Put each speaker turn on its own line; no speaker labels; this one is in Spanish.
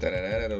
Tararara,